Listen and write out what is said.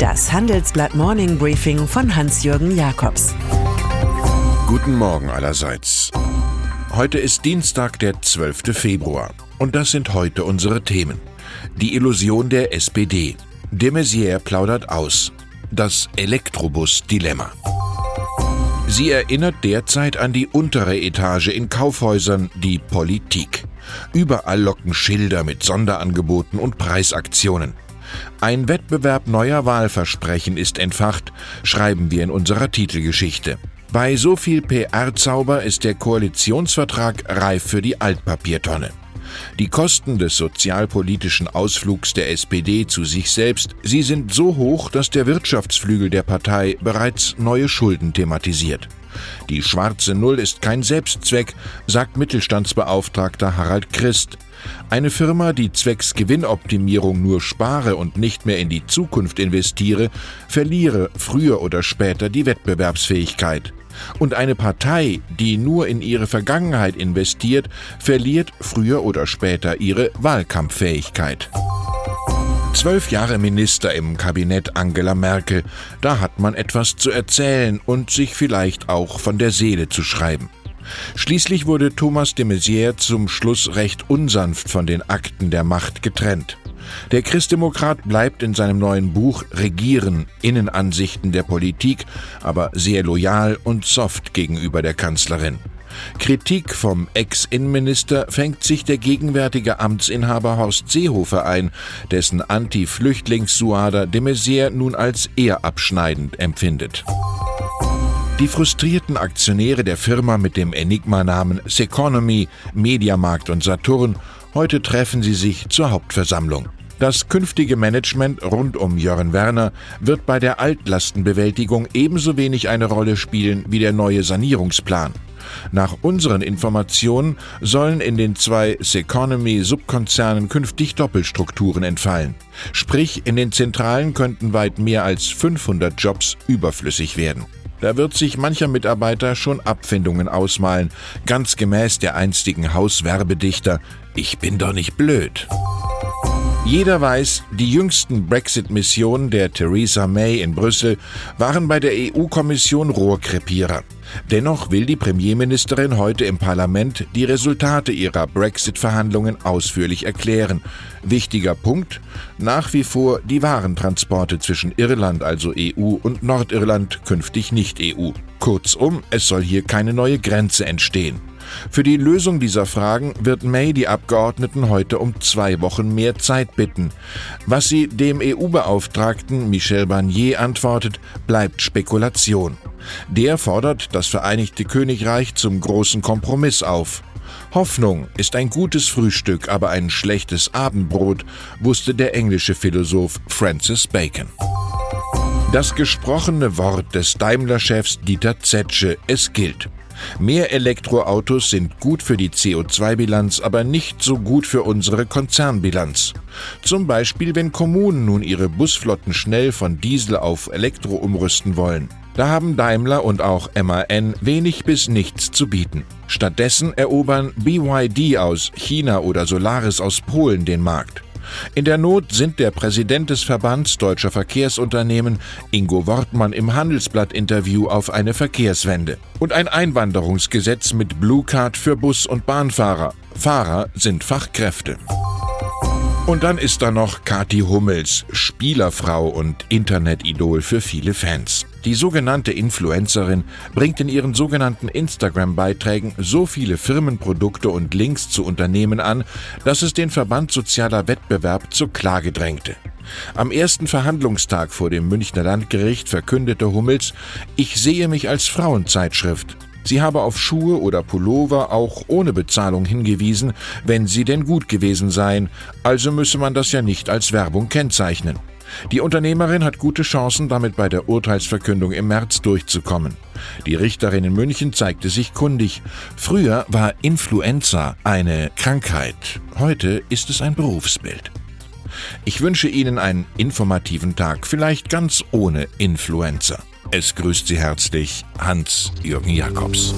Das Handelsblatt Morning Briefing von Hans-Jürgen Jakobs. Guten Morgen allerseits. Heute ist Dienstag, der 12. Februar. Und das sind heute unsere Themen. Die Illusion der SPD. De Maizière plaudert aus. Das Elektrobus-Dilemma. Sie erinnert derzeit an die untere Etage in Kaufhäusern, die Politik. Überall locken Schilder mit Sonderangeboten und Preisaktionen. Ein Wettbewerb neuer Wahlversprechen ist entfacht, schreiben wir in unserer Titelgeschichte. Bei so viel PR-Zauber ist der Koalitionsvertrag reif für die Altpapiertonne. Die Kosten des sozialpolitischen Ausflugs der SPD zu sich selbst, sie sind so hoch, dass der Wirtschaftsflügel der Partei bereits neue Schulden thematisiert. Die schwarze Null ist kein Selbstzweck, sagt Mittelstandsbeauftragter Harald Christ. Eine Firma, die zwecks Gewinnoptimierung nur spare und nicht mehr in die Zukunft investiere, verliere früher oder später die Wettbewerbsfähigkeit. Und eine Partei, die nur in ihre Vergangenheit investiert, verliert früher oder später ihre Wahlkampffähigkeit. Zwölf Jahre Minister im Kabinett Angela Merkel, da hat man etwas zu erzählen und sich vielleicht auch von der Seele zu schreiben. Schließlich wurde Thomas de Maizière zum Schluss recht unsanft von den Akten der Macht getrennt. Der Christdemokrat bleibt in seinem neuen Buch Regieren, Innenansichten der Politik, aber sehr loyal und soft gegenüber der Kanzlerin. Kritik vom Ex-Innenminister fängt sich der gegenwärtige Amtsinhaber Horst Seehofer ein, dessen Anti-Flüchtlingssuader de Maizière nun als eher abschneidend empfindet. Die frustrierten Aktionäre der Firma mit dem Enigma-Namen Seconomy, Mediamarkt und Saturn, heute treffen sie sich zur Hauptversammlung. Das künftige Management rund um Jörn Werner wird bei der Altlastenbewältigung ebenso wenig eine Rolle spielen wie der neue Sanierungsplan. Nach unseren Informationen sollen in den zwei Seconomy-Subkonzernen künftig Doppelstrukturen entfallen. Sprich, in den Zentralen könnten weit mehr als 500 Jobs überflüssig werden. Da wird sich mancher Mitarbeiter schon Abfindungen ausmalen, ganz gemäß der einstigen Hauswerbedichter Ich bin doch nicht blöd. Jeder weiß, die jüngsten Brexit-Missionen der Theresa May in Brüssel waren bei der EU-Kommission Rohrkrepierer. Dennoch will die Premierministerin heute im Parlament die Resultate ihrer Brexit-Verhandlungen ausführlich erklären. Wichtiger Punkt, nach wie vor die Warentransporte zwischen Irland, also EU, und Nordirland künftig nicht EU. Kurzum, es soll hier keine neue Grenze entstehen. Für die Lösung dieser Fragen wird May die Abgeordneten heute um zwei Wochen mehr Zeit bitten. Was sie dem EU-Beauftragten Michel Barnier antwortet, bleibt Spekulation. Der fordert das Vereinigte Königreich zum großen Kompromiss auf. Hoffnung ist ein gutes Frühstück, aber ein schlechtes Abendbrot, wusste der englische Philosoph Francis Bacon. Das gesprochene Wort des Daimler-Chefs Dieter Zetsche, es gilt. Mehr Elektroautos sind gut für die CO2-Bilanz, aber nicht so gut für unsere Konzernbilanz. Zum Beispiel, wenn Kommunen nun ihre Busflotten schnell von Diesel auf Elektro umrüsten wollen. Da haben Daimler und auch MAN wenig bis nichts zu bieten. Stattdessen erobern BYD aus China oder Solaris aus Polen den Markt. In der Not sind der Präsident des Verbands deutscher Verkehrsunternehmen, Ingo Wortmann, im Handelsblatt-Interview auf eine Verkehrswende. Und ein Einwanderungsgesetz mit Blue Card für Bus- und Bahnfahrer. Fahrer sind Fachkräfte. Und dann ist da noch Kati Hummels, Spielerfrau und Internetidol für viele Fans. Die sogenannte Influencerin bringt in ihren sogenannten Instagram-Beiträgen so viele Firmenprodukte und Links zu Unternehmen an, dass es den Verband Sozialer Wettbewerb zur Klage drängte. Am ersten Verhandlungstag vor dem Münchner Landgericht verkündete Hummels, ich sehe mich als Frauenzeitschrift. Sie habe auf Schuhe oder Pullover auch ohne Bezahlung hingewiesen, wenn sie denn gut gewesen seien, also müsse man das ja nicht als Werbung kennzeichnen. Die Unternehmerin hat gute Chancen, damit bei der Urteilsverkündung im März durchzukommen. Die Richterin in München zeigte sich kundig. Früher war Influenza eine Krankheit, heute ist es ein Berufsbild. Ich wünsche Ihnen einen informativen Tag, vielleicht ganz ohne Influenza. Es grüßt Sie herzlich Hans-Jürgen Jakobs.